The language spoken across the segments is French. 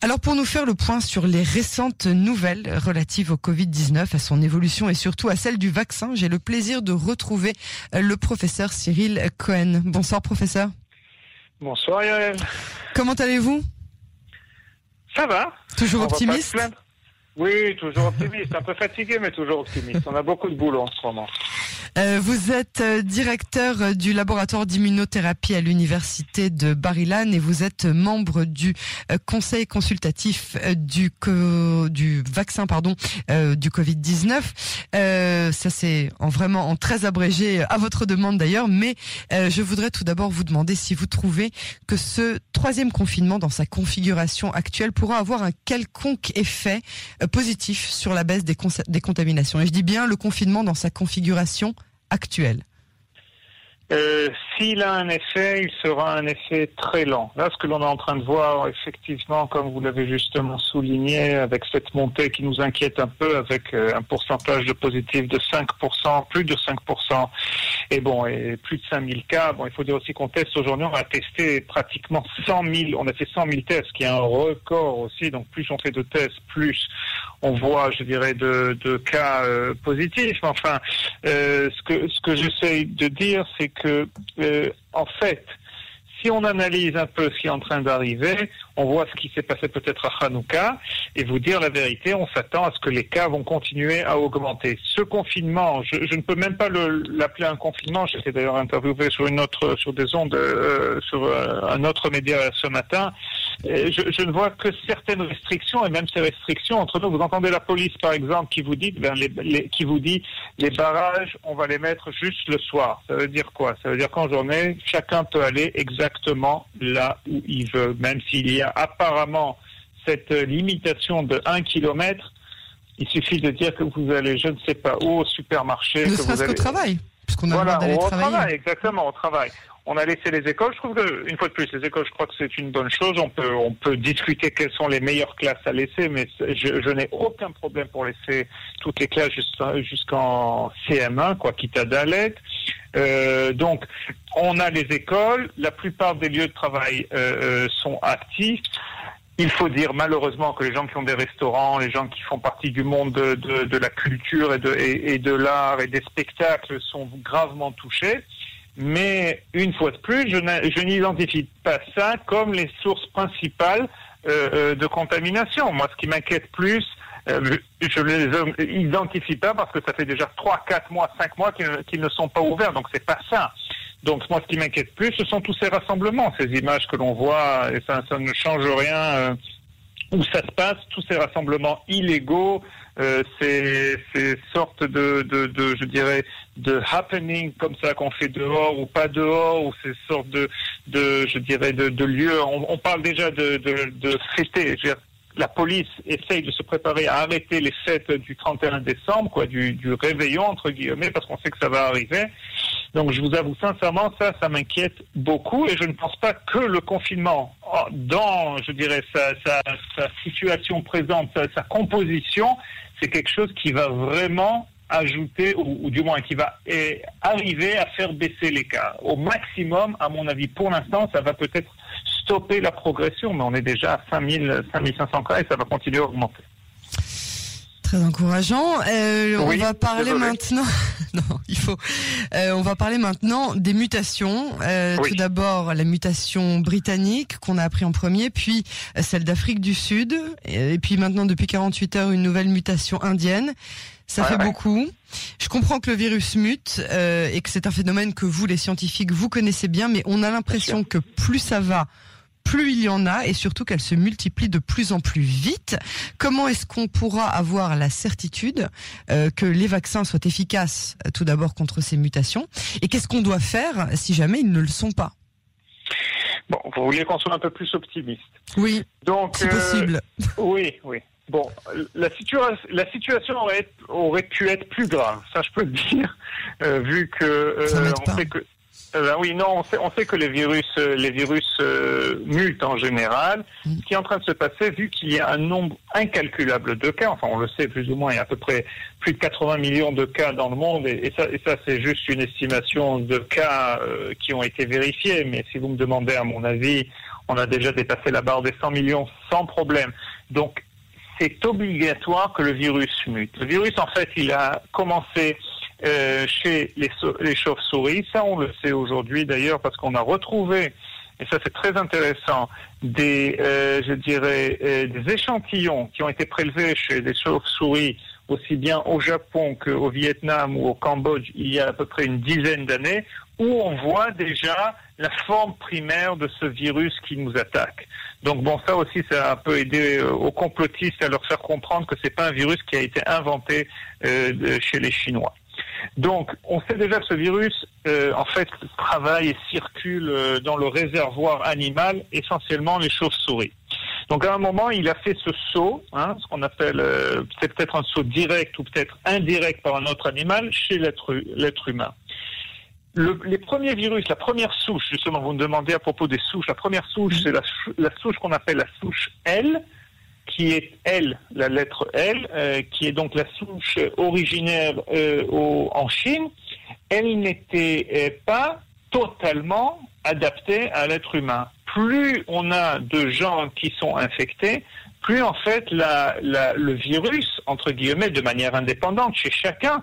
Alors pour nous faire le point sur les récentes nouvelles relatives au Covid-19, à son évolution et surtout à celle du vaccin, j'ai le plaisir de retrouver euh, le professeur Cyril Cohen. Bonsoir professeur. Bonsoir Yael. Comment allez-vous? Ça va. Toujours optimiste? Oui, toujours optimiste. Un peu fatigué, mais toujours optimiste. On a beaucoup de boulot en ce moment. Euh, vous êtes euh, directeur euh, du laboratoire d'immunothérapie à l'université de Barilan et vous êtes membre du conseil consultatif du du vaccin pardon du Covid-19. ça c'est en vraiment en très abrégé à votre demande d'ailleurs, mais je voudrais tout d'abord vous demander si vous trouvez que ce troisième confinement dans sa configuration actuelle pourra avoir un quelconque effet positif sur la baisse des, des contaminations. Et je dis bien le confinement dans sa configuration actuelle euh, S'il a un effet, il sera un effet très lent. Là, ce que l'on est en train de voir, effectivement, comme vous l'avez justement souligné, avec cette montée qui nous inquiète un peu, avec euh, un pourcentage de positifs de 5%, plus de 5%, et bon, et plus de 5000 cas. Bon, il faut dire aussi qu'on teste aujourd'hui, on a testé pratiquement 100 000, on a fait 100 000 tests, qui est un record aussi. Donc, plus on fait de tests, plus on voit, je dirais, de, cas euh, positifs. Enfin, ce que ce que j'essaie de dire, c'est que euh, en fait, si on analyse un peu ce qui est en train d'arriver, on voit ce qui s'est passé peut-être à Hanouka, et vous dire la vérité, on s'attend à ce que les cas vont continuer à augmenter. Ce confinement, je, ne peux même pas l'appeler un confinement. J'étais d'ailleurs interviewé sur une autre, sur des ondes, euh, sur euh, un autre média ce matin. Je, ne vois que certaines restrictions, et même ces restrictions entre nous. Vous entendez la police, par exemple, qui vous dit, ben, les, qui vous dit, les barrages, on va les mettre juste le soir. Ça veut dire quoi? Ça veut dire qu'en journée, chacun peut aller exactement là où il veut, même s'il y a apparemment cette limitation de 1 km, il suffit de dire que vous allez, je ne sais pas où, au supermarché. Ne serait-ce qu'au travail, a voilà, d'aller au travailler. exactement, au travail. On a laissé les écoles. Je trouve que, une fois de plus, les écoles, je crois que c'est une bonne chose. On peut, on peut discuter quelles sont les meilleures classes à laisser, mais je, je n'ai aucun problème pour laisser toutes les classes jusqu'en CM1, quoi, quitte à Dalet. Euh, donc, on a les écoles. La plupart des lieux de travail euh, euh, sont actifs. Il faut dire malheureusement que les gens qui ont des restaurants, les gens qui font partie du monde de, de, de la culture et de, et, de l'art et des spectacles sont gravement touchés. Mais une fois de plus, je n'identifie pas ça comme les sources principales euh, euh de contamination. Moi, ce qui m'inquiète plus, euh, je ne les identifie pas parce que ça fait déjà 3, 4 mois, 5 mois qu'ils ne sont pas ouverts. Donc, c'est pas ça. Donc, moi, ce qui m'inquiète plus, ce sont tous ces rassemblements, ces images que l'on voit, et ça, ça ne change rien euh, où ça se passe, tous ces rassemblements illégaux, euh, ces, ces, sortes de, de, de, je dirais, de happening comme ça qu'on fait dehors ou pas dehors, ou ces sortes de, de je dirais, de, de lieux. On, on, parle déjà de, de, de fêter. La police essaye de se préparer à arrêter les fêtes du 31 décembre, quoi, du, du réveillon entre guillemets, parce qu'on sait que ça va arriver. Donc je vous avoue sincèrement, ça, ça m'inquiète beaucoup et je ne pense pas que le confinement, oh, dans, je dirais, sa, situation présente, sa, composition, c'est quelque chose qui va vraiment ajouter, ou, ou, du moins qui va eh, arriver à faire baisser les cas. Au maximum, à mon avis, pour l'instant, ça va peut-être stopper la progression, mais on est déjà à 5000, 5500 cas et ça va continuer à augmenter. Très encourageant. Euh, on va parler maintenant. non, il faut. Euh, on va parler maintenant des mutations. Euh, oui. Tout d'abord la mutation britannique qu'on a appris en premier, puis celle d'Afrique du Sud, et puis maintenant depuis 48 heures une nouvelle mutation indienne. Ça ouais, fait ouais. beaucoup. Je comprends que le virus mute euh, et que c'est un phénomène que vous, les scientifiques, vous connaissez bien, mais on a l'impression que plus ça va, plus il y en a et surtout qu'elles se multiplient de plus en plus vite. Comment est-ce qu'on pourra avoir la certitude euh, que les vaccins soient efficaces euh, tout d'abord contre ces mutations? Et qu'est-ce qu'on doit faire si jamais ils ne le sont pas? Bon, vous voulez qu'on soit un peu plus optimiste. Oui, donc c'est euh, possible. Oui, oui. Bon, la, situa la situation aurait, aurait, pu être plus grave, ça je peux le dire, euh, vu que euh, on sait que euh, ben oui, non, on sait, on sait que les virus, euh, les virus euh, mutent en général. Mm. Ce qui est en train de se passer, vu qu'il y a un nombre incalculable de cas, enfin on le sait plus ou moins, il y a à peu près plus de 80 millions de cas dans le monde, et, et ça, et ça c'est juste une estimation de cas euh, qui ont été vérifiés. Mais si vous me demandez à mon avis, On a déjà dépassé la barre des 100 millions sans problème. Donc, c'est obligatoire que le virus mute. Le virus, en fait, il a commencé euh, chez les, les chauves-souris. Ça, on le sait aujourd'hui d'ailleurs parce qu'on a retrouvé, et ça c'est très intéressant, des, euh, je dirais, euh, des échantillons qui ont été prélevés chez des chauves-souris aussi bien au Japon qu'au Vietnam ou au Cambodge il y a à peu près une dizaine d'années, où on voit déjà la forme primaire de ce virus qui nous attaque. Donc bon, ça aussi, ça a un peu aidé aux complotistes à leur faire comprendre que c'est pas un virus qui a été inventé euh, chez les Chinois. Donc, on sait déjà que ce virus, euh, en fait, travaille et circule euh, dans le réservoir animal, essentiellement les chauves-souris. Donc, à un moment, il a fait ce saut, hein, ce qu'on appelle, euh, c'est peut-être un saut direct ou peut-être indirect par un autre animal, chez l'être humain. les premiers virus, la première souche, justement, vous me demandez à propos des souches, la première souche, c'est la, la souche qu'on appelle la souche L, qui est L, la lettre L, euh, qui est donc la souche originaire euh, en Chine, elle n'était euh, pas totalement adaptée à l'être humain. Plus on a de gens qui sont infectés, plus en fait le virus, entre guillemets, de manière indépendante chez chacun,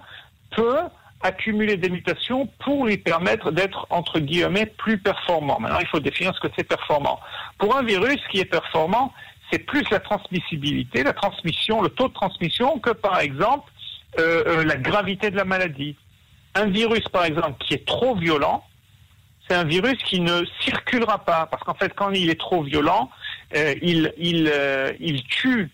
peut accumuler des mutations pour lui permettre d'être, entre guillemets, plus performant. Maintenant, il faut définir ce que c'est performant. Pour un virus qui est performant, c'est plus la transmissibilité, la transmission, le taux de transmission que par exemple euh, euh, la gravité de la maladie. Un virus par exemple qui est trop violent, c'est un virus qui ne circulera pas parce qu'en fait quand il est trop violent, euh, il, tue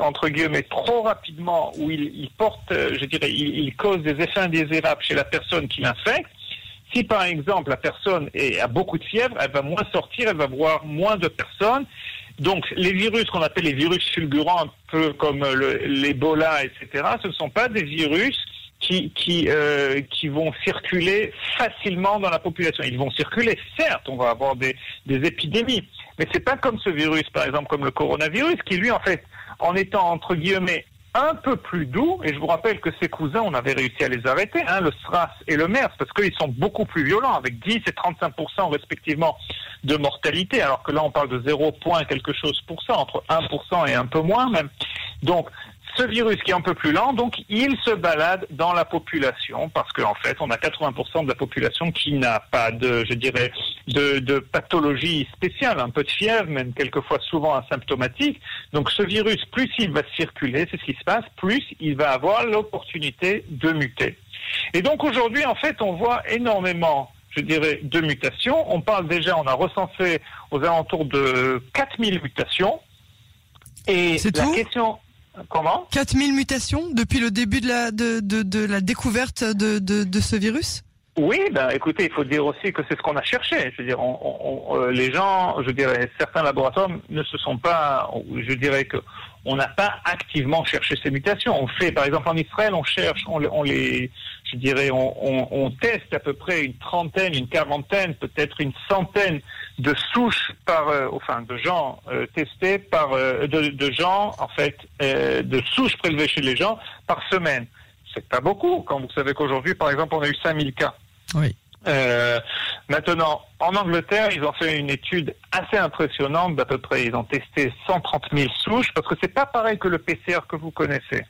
entre guillemets trop rapidement ou il, porte, je dirais, il, cause des effets indésirables chez la personne qui l'infecte. Si par exemple la personne a beaucoup de fièvre, elle va moins sortir, elle va voir moins de personnes donc, les virus qu'on appelle les virus fulgurants, un peu comme l'Ebola, etc., ce ne sont pas des virus qui, qui, euh, qui vont circuler facilement dans la population. Ils vont circuler, certes, on va avoir des, des épidémies, mais c'est pas comme ce virus, par exemple, comme le coronavirus, qui lui, en fait, en étant entre guillemets un peu plus doux, et je vous rappelle que ces cousins, on avait réussi à les arrêter, hein, le SRAS et le MERS, parce qu'ils sont beaucoup plus violents, avec 10 et 35% respectivement de mortalité, alors que là on parle de 0, quelque chose pour ça, entre 1% et un peu moins même. Donc ce virus qui est un peu plus lent, donc il se balade dans la population parce qu'en fait, on a 80% de la population qui n'a pas de, je dirais, de, de, pathologie spéciale, un peu de fièvre, même quelquefois souvent asymptomatique. Donc ce virus, plus il va circuler, c'est ce qui se passe, plus il va avoir l'opportunité de muter. Et donc aujourd'hui, en fait, on voit énormément je dirais, de mutations. On parle déjà, on a recensé aux alentours de 4000 mutations. Et la question, Comment 4000 mutations depuis le début de la, de, de, de la découverte de, ce virus? Oui, ben écoutez, il faut dire aussi que c'est ce qu'on a cherché. Je veux dire, on, on, euh, les gens, je dirais, certains laboratoires ne se sont pas, je dirais que on n'a pas activement cherché ces mutations. On fait, par exemple, en Israël, on cherche, on les, je dirais, on, teste à peu près une trentaine, une quarantaine, peut-être une centaine de souches par, euh, enfin, de gens euh, testés par, euh, de, de, gens, en fait, de souches prélevées chez les gens par semaine. C'est pas beaucoup, quand vous savez qu'aujourd'hui, par exemple, on a eu 5000 cas. Oui. Euh, maintenant, en Angleterre, ils ont fait une étude assez impressionnante d'à peu près. Ils ont testé 130 000 souches parce que c'est pas pareil que le PCR que vous connaissez.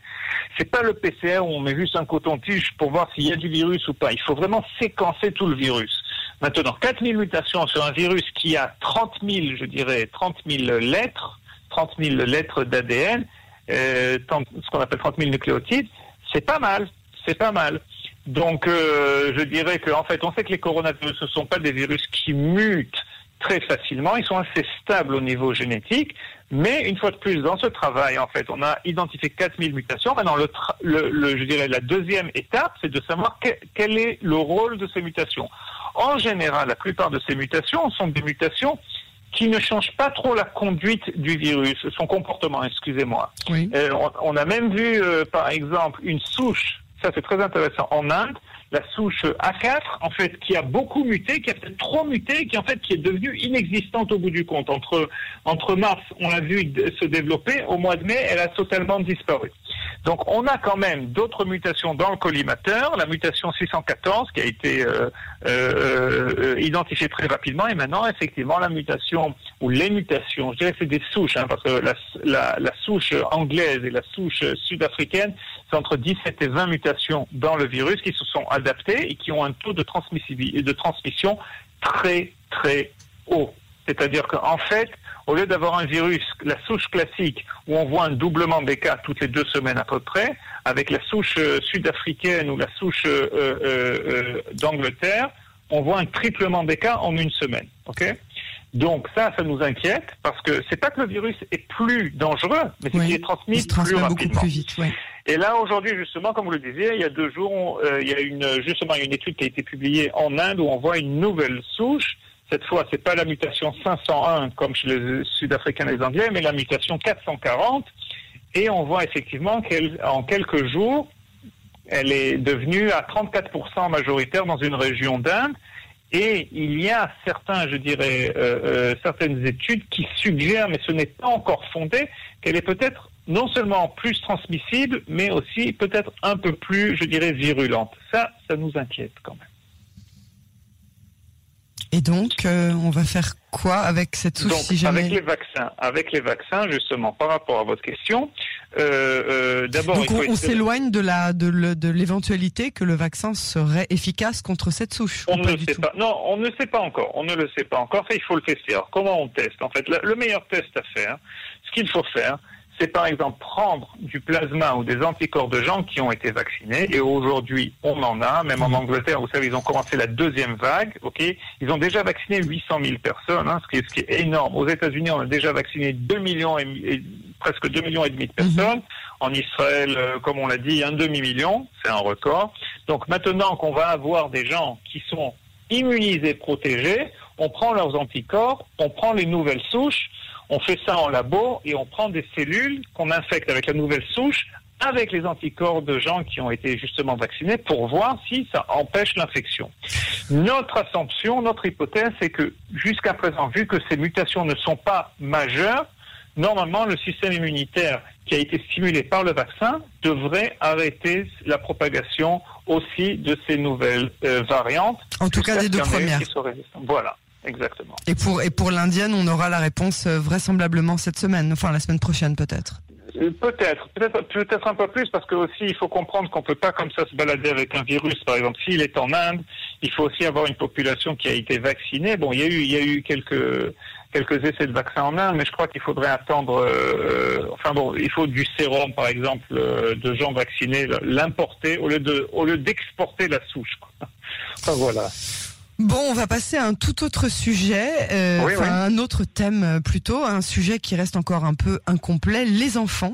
C'est pas le PCR où on met juste un coton-tige pour voir s'il y a du virus ou pas. Il faut vraiment séquencer tout le virus. Maintenant, 4 000 mutations sur un virus qui a 30 000, je dirais, 30 000 lettres, 30 000 lettres d'ADN, euh, ce qu'on appelle 30 000 nucléotides, c'est pas mal. C'est pas mal. Donc, euh, je dirais qu'en fait, on sait que les coronavirus, ne sont pas des virus qui mutent très facilement. Ils sont assez stables au niveau génétique. Mais une fois de plus, dans ce travail, en fait, on a identifié 4000 mutations. Maintenant, le, le, je dirais la deuxième étape, c'est de savoir quel est le rôle de ces mutations. En général, la plupart de ces mutations sont des mutations qui ne changent pas trop la conduite du virus, son comportement, excusez-moi. Oui. Euh, on, a même vu, euh, par exemple, une souche c'est très intéressant, en Inde, la souche A4, en fait, qui a beaucoup muté, qui a peut-être trop muté, qui en fait qui est devenue inexistante au bout du compte. Entre, entre mars, on l'a vu se développer, au mois de mai, elle a totalement disparu. Donc on a quand même d'autres mutations dans le collimateur, la mutation 614 qui a été euh, euh, euh, identifiée très rapidement, et maintenant effectivement la mutation ou les mutations, je dirais que c'est des souches, hein, parce que la, la, souche anglaise et la souche sud-africaine, c'est entre 17 et 20 mutations dans le virus qui se sont adaptées et qui ont un taux de, de transmission très très haut. C'est-à-dire qu'en fait, au lieu d'avoir un virus, la souche classique, où on voit un doublement des cas toutes les deux semaines à peu près, avec la souche euh, sud-africaine ou la souche euh, euh, d'Angleterre, on voit un triplement des cas en une semaine. Donc ça, ça nous inquiète parce que c'est pas que le virus est plus dangereux, mais c'est qu'il est transmis plus rapidement. Plus vite, Et là, aujourd'hui, justement, comme vous le disiez, il y a deux jours, il y a une, justement une étude qui a été publiée en Inde où on voit une nouvelle souche cette fois, c'est pas la mutation 501 comme chez les Sud-Africains et les Anglais, mais la mutation 440. Et on voit effectivement qu'en quelques jours, elle est devenue à 34% majoritaire dans une région d'Inde. Et il y a certains, je dirais, euh, euh, certaines études qui suggèrent, mais ce n'est pas encore fondé, qu'elle est peut-être non seulement plus transmissible, mais aussi peut-être un peu plus, je dirais, virulente. Ça, ça nous inquiète quand même. Et donc, euh, on va faire quoi avec cette souche si jamais... Avec les vaccins, avec les vaccins, justement, par rapport à votre question, euh, euh d'abord, on, s'éloigne de la de l'éventualité que le vaccin serait efficace contre cette souche. On ne le sait pas. Non, on ne sait pas encore. On ne le sait pas encore. il faut le tester. Alors, comment on teste? En fait, le meilleur test à faire, ce qu'il faut faire, c'est par exemple prendre du plasma ou des anticorps de gens qui ont été vaccinés. Et aujourd'hui, on en a. Même en Angleterre, vous savez, ils ont commencé la deuxième vague. Ok, ils ont déjà vacciné 800 000 personnes, hein, ce, qui est, ce qui est énorme. Aux États-Unis, on a déjà vacciné 2 millions et, presque 2 millions et demi de personnes. En Israël, euh, comme on l'a dit, un demi-million, c'est un record. Donc maintenant qu'on va avoir des gens qui sont immunisés, protégés, on prend leurs anticorps, on prend les nouvelles souches, on fait ça en labo et on prend des cellules qu'on infecte avec la nouvelle souche avec les anticorps de gens qui ont été justement vaccinés pour voir si ça empêche l'infection. Notre assumption, notre hypothèse, c'est que jusqu'à présent, vu que ces mutations ne sont pas majeures, normalement le système immunitaire qui a été stimulé par le vaccin devrait arrêter la propagation aussi de ces nouvelles euh, variantes. En tout cas des deux premières. Voilà. Exactement. Et pour, et pour l'indienne, on aura la réponse euh, vraisemblablement cette semaine, enfin la semaine prochaine peut-être. Euh, peut-être, peut-être, peut-être un peu plus parce que aussi il faut comprendre qu'on peut pas comme ça se balader avec un virus. Par exemple, s'il est en Inde, il faut aussi avoir une population qui a été vaccinée. Bon, il y a eu, il y a eu quelques quelques essais de vaccins en Inde, mais je crois qu'il faudrait attendre. Euh, enfin bon, il faut du sérum, par exemple, de gens vaccinés, l'importer au lieu de au lieu d'exporter la souche. Enfin voilà. Bon, on va passer à un tout autre sujet, euh, un autre thème euh, plutôt, un sujet qui reste encore un peu incomplet, les enfants,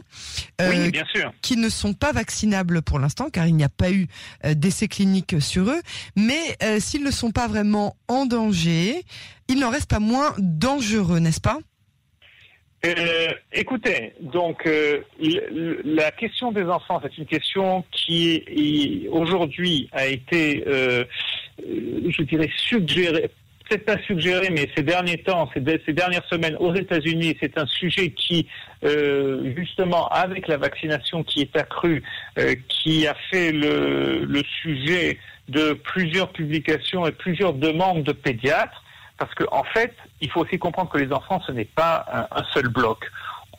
euh, bien sûr. qui ne sont pas vaccinables pour l'instant, car il n'y a pas eu d'essais cliniques sur eux, mais s'ils ne sont pas vraiment en danger, ils n'en restent pas moins dangereux, n'est-ce pas? Euh, écoutez, donc euh, la question des enfants, c'est une question qui aujourd'hui a été, euh, je dirais, suggérée, peut-être pas suggérée, mais ces derniers temps, ces, dernières semaines aux États-Unis, c'est un sujet qui, justement, avec la vaccination qui est accrue, qui a fait le, le sujet de plusieurs publications et plusieurs demandes de pédiatres parce qu'en en fait, il faut aussi comprendre que les enfants, ce n'est pas un, seul bloc.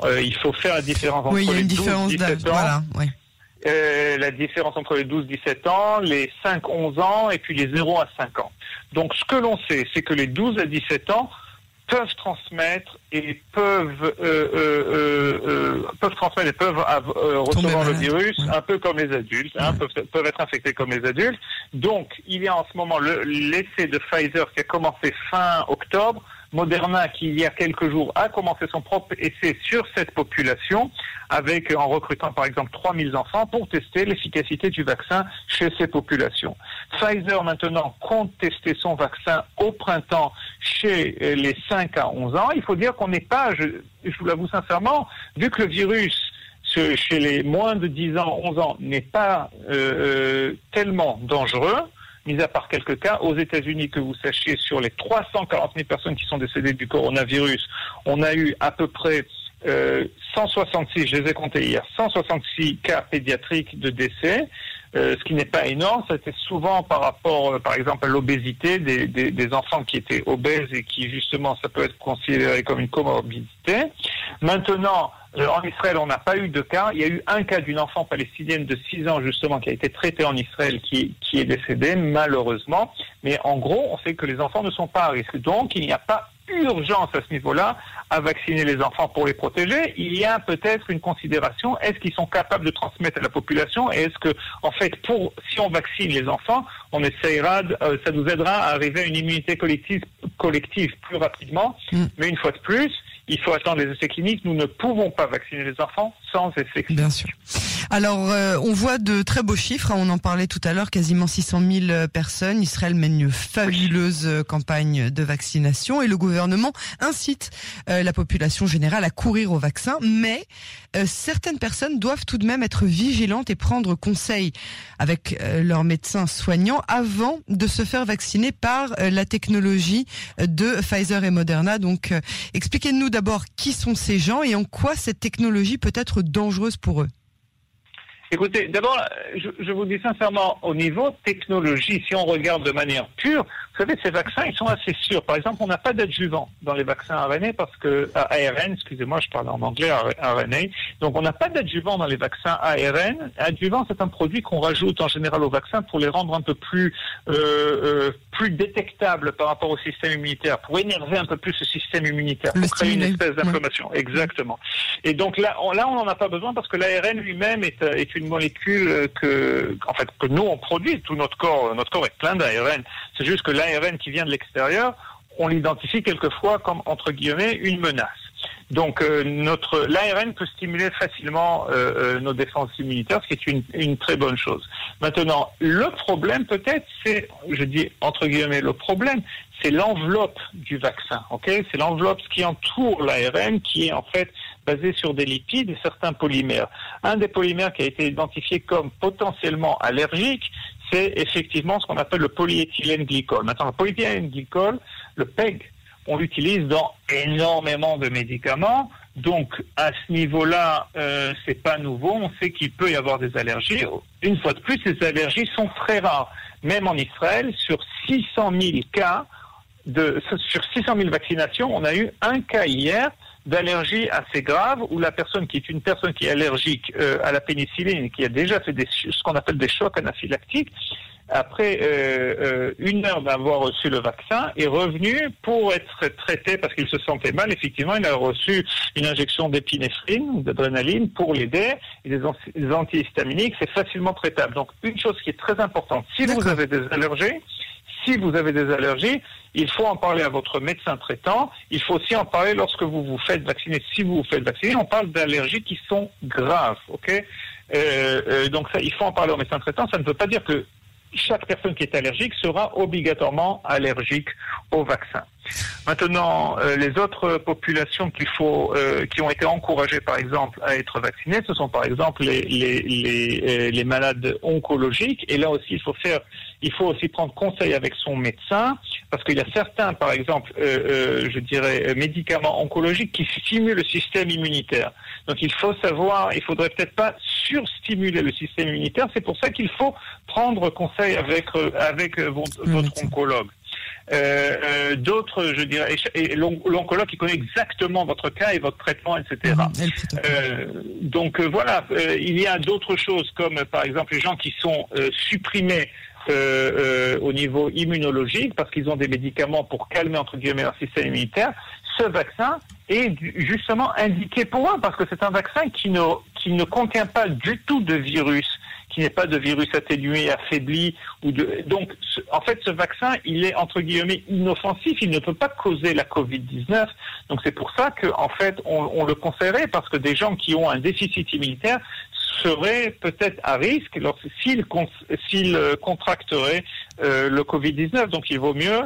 Euh, il faut faire la différence entre les 12 17 ans. Euh, la différence entre les 12-17 ans, les 5-11 ans et puis les 0 à 5 ans. Donc ce que l'on sait, c'est que les 12 à 17 ans peuvent transmettre et peuvent euh, euh, euh, peuvent transmettre et peuvent recevoir le virus un peu comme les adultes, hein, peuvent, peuvent être infectés comme les adultes. Donc il y a en ce moment l'essai de Pfizer qui a commencé fin octobre Moderna, qui il y a quelques jours a commencé son propre essai sur cette population, avec en recrutant par exemple 3000 enfants pour tester l'efficacité du vaccin chez ces populations. Pfizer maintenant compte tester son vaccin au printemps chez les 5 à 11 ans. Il faut dire qu'on n'est pas, je, vous l'avoue sincèrement, vu que le virus chez les moins de 10 ans, 11 ans n'est pas euh, euh, tellement dangereux, mis à part quelques cas, aux États-Unis, que vous sachiez, sur les 340 000 personnes qui sont décédées du coronavirus, on a eu à peu près 166, je les ai comptés hier, 166 cas pédiatriques de décès, euh, ce qui n'est pas énorme. C'était souvent par rapport, euh, par exemple, à l'obésité, des, des, des, enfants qui étaient obèses et qui, justement, ça peut être considéré comme une comorbidité. Maintenant, euh, en Israël, on n'a pas eu de cas. Il y a eu un cas d'une enfant palestinienne de 6 ans, justement, qui a été traitée en Israël, qui, qui est décédée, malheureusement. Mais en gros, on sait que les enfants ne sont pas à risque. Donc, il n'y a pas urgence à ce niveau-là à vacciner les enfants pour les protéger. Il y a peut-être une considération est-ce qu'ils sont capables de transmettre à la population et est-ce que, en fait, pour si on vaccine les enfants, on essayera, euh, ça nous aidera à arriver à une immunité collective, collective plus rapidement. Mm. Mais une fois de plus, il faut attendre les essais cliniques. Nous ne pouvons pas vacciner les enfants sans essais cliniques. Bien sûr. Alors, euh, on voit de très beaux chiffres. Hein. on en parlait tout à l'heure. Quasiment 600 000 euh, personnes. Israël mène une fabuleuse euh, campagne de vaccination et le gouvernement incite la population générale à courir au vaccin. Mais certaines personnes doivent tout de même être vigilantes et prendre conseil avec leurs médecins soignants avant de se faire vacciner par la technologie de Pfizer et Moderna. Donc, expliquez-nous d'abord qui sont ces gens et en quoi cette technologie peut être dangereuse pour eux. Écoutez, d'abord, je, vous dis sincèrement, au niveau technologie, si on regarde de manière pure, vous savez, ces vaccins, ils sont assez sûrs. Par exemple, on n'a pas d'adjuvant dans les vaccins RNA parce que ARN, excusez-moi, je parle en anglais, RNA. Donc, on n'a pas d'adjuvant dans les vaccins ARN. Adjuvant, c'est un produit qu'on rajoute en général aux vaccins pour les rendre un peu plus euh, euh, plus détectables par rapport au système immunitaire, pour énerver un peu plus ce système immunitaire, pour créer une espèce d'inflammation. Exactement. Et donc là, on, là, on n'en a pas besoin parce que l'ARN lui-même est, est une une molécule que, en fait, que nous on produit. Tout notre corps, notre corps est plein d'ARN. C'est juste que l'ARN qui vient de l'extérieur, on l'identifie quelquefois comme entre guillemets une menace. Donc euh, notre l'ARN peut stimuler facilement euh, euh, nos défenses immunitaires, ce qui est une, une très bonne chose. Maintenant, le problème peut-être, c'est, je dis entre guillemets, le problème, c'est l'enveloppe du vaccin. Ok, c'est l'enveloppe qui entoure l'ARN, qui est en fait basée sur des lipides et certains polymères. Un des polymères qui a été identifié comme potentiellement allergique, c'est effectivement ce qu'on appelle le polyéthylène glycol. Maintenant, le polyéthylène glycol, le PEG, on l'utilise dans énormément de médicaments. Donc à ce niveau-là, euh, c'est pas nouveau. On sait qu'il peut y avoir des allergies. Une fois de plus, ces allergies sont très rares. Même en Israël, sur 600 000 cas de sur 600 000 vaccinations, on a eu un cas hier d'allergie assez grave où la personne qui est une personne qui est allergique euh, à la pénicilline, qui a déjà fait des, ce qu'on appelle des chocs anaphylactiques, après euh, euh, une heure d'avoir reçu le vaccin, est revenu pour être traité parce qu'il se sentait mal. Effectivement, il a reçu une injection d'épinéphrine ou d'adrénaline pour l'aider. Et les, antihistaminiques, c'est facilement traitable. Donc, une chose qui est très importante, si vous avez des allergies, si vous avez des allergies, il faut en parler à votre médecin traitant. Il faut aussi en parler lorsque vous vous faites vacciner. Si vous vous faites vacciner, on parle d'allergies qui sont graves, ok? Euh, euh, Donc ça, il faut en parler au médecin traitant. Ça ne veut pas dire que chaque personne qui est allergique sera obligatoirement allergique au vaccin. Maintenant, euh, les autres populations qui ont été encouragées, par exemple, à être vaccinées, ce sont par exemple les, malades oncologiques. Et là aussi, il faut faire, il faut aussi prendre conseil avec son médecin, parce qu'il y a certains, par exemple, je dirais, médicaments oncologiques qui stimulent le système immunitaire. Donc, il faut savoir, il faudrait peut-être pas surstimuler le système immunitaire. C'est pour ça qu'il faut prendre conseil avec avec votre, votre oncologue. Euh, euh, d'autres, je dirais, et l'oncologue qui connaît exactement votre cas et votre traitement, etc. Mhm, euh, donc voilà, il y a d'autres choses comme par exemple les gens qui sont supprimés au niveau immunologique parce qu'ils ont des médicaments pour calmer entre guillemets leur système immunitaire. Ce vaccin est justement indiqué pour eux parce que c'est un vaccin qui ne qui ne contient pas du tout de virus qui n'est pas de virus atténué, affaibli. Ou de... Donc, en fait, ce vaccin, il est entre guillemets inoffensif. Il ne peut pas causer la Covid-19. Donc, c'est pour ça qu'en en fait, on, le conseillerait parce que des gens qui ont un déficit immunitaire seraient peut-être à risque s'ils s'ils euh, contracteraient euh, le Covid-19. Donc, il vaut mieux,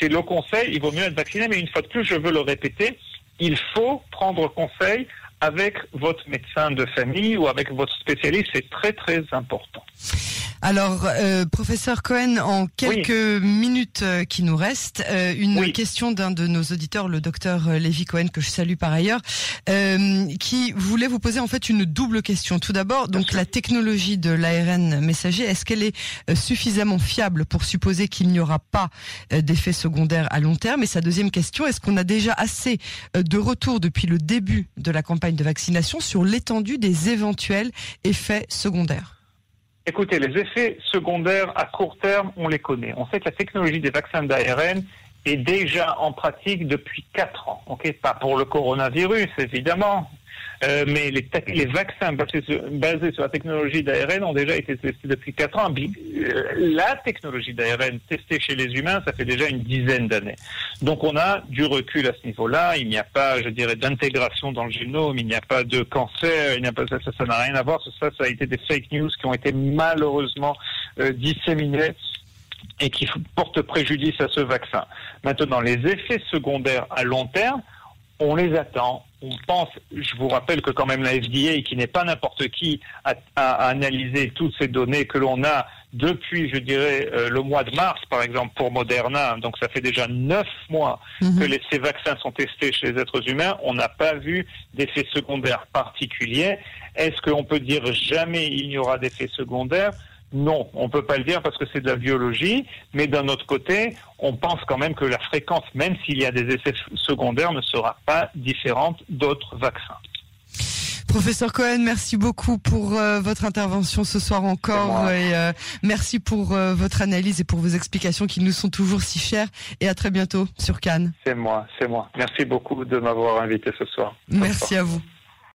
c'est le conseil, il vaut mieux être vacciné. Mais une fois de plus, je veux le répéter, il faut prendre conseil avec votre médecin de famille ou avec votre spécialiste, c'est très très important. Alors, euh, professeur Cohen, en quelques minutes euh, qui nous restent, euh, une question d'un de nos auditeurs, le docteur Lévi Cohen, que je salue par ailleurs, qui voulait vous poser en fait une double question. Tout d'abord, donc la technologie de l'ARN messager, est-ce qu'elle est suffisamment fiable pour supposer qu'il n'y aura pas d'effets secondaires à long terme? Et sa deuxième question, est-ce qu'on a déjà assez de retours depuis le début de la campagne de vaccination sur l'étendue des éventuels effets secondaires? Écoutez, les effets secondaires à court terme, on les connaît. On sait que la technologie des vaccins d'ARN est déjà en pratique depuis 4 ans. Pas pour le coronavirus, évidemment, euh, mais les, vaccins basés sur, la technologie d'ARN ont déjà été testés depuis 4 ans. Euh, la technologie d'ARN testée chez les humains, ça fait déjà une dizaine d'années. Donc on a du recul à ce niveau-là. Il n'y a pas, je dirais, d'intégration dans le génome, il n'y a pas de cancer, il n'y a pas ça, ça n'a rien à voir. Ça, ça a été des fake news qui ont été malheureusement euh, disséminées et qui portent préjudice à ce vaccin. Maintenant, les effets secondaires à long terme, on les attend. On pense, je vous rappelle que quand même la FDA, qui n'est pas n'importe qui, a, analysé toutes ces données que l'on a depuis, je dirais, euh, le mois de mars, par exemple, pour Moderna. Donc ça fait déjà neuf mois mhm. que ces vaccins sont testés chez les êtres humains. On n'a pas vu d'effets secondaires particuliers. Est-ce qu'on peut dire jamais il n'y aura d'effets secondaires? Non, on ne peut pas le dire parce que c'est de la biologie, mais d'un autre côté, on pense quand même que la fréquence, même s'il y a des effets secondaires, ne sera pas différente d'autres vaccins. Professeur Cohen, merci beaucoup pour euh, votre intervention ce soir encore et euh, merci pour euh, votre analyse et pour vos explications qui nous sont toujours si chères et à très bientôt sur Cannes. C'est moi, c'est moi. Merci beaucoup de m'avoir invité ce soir. Merci à vous.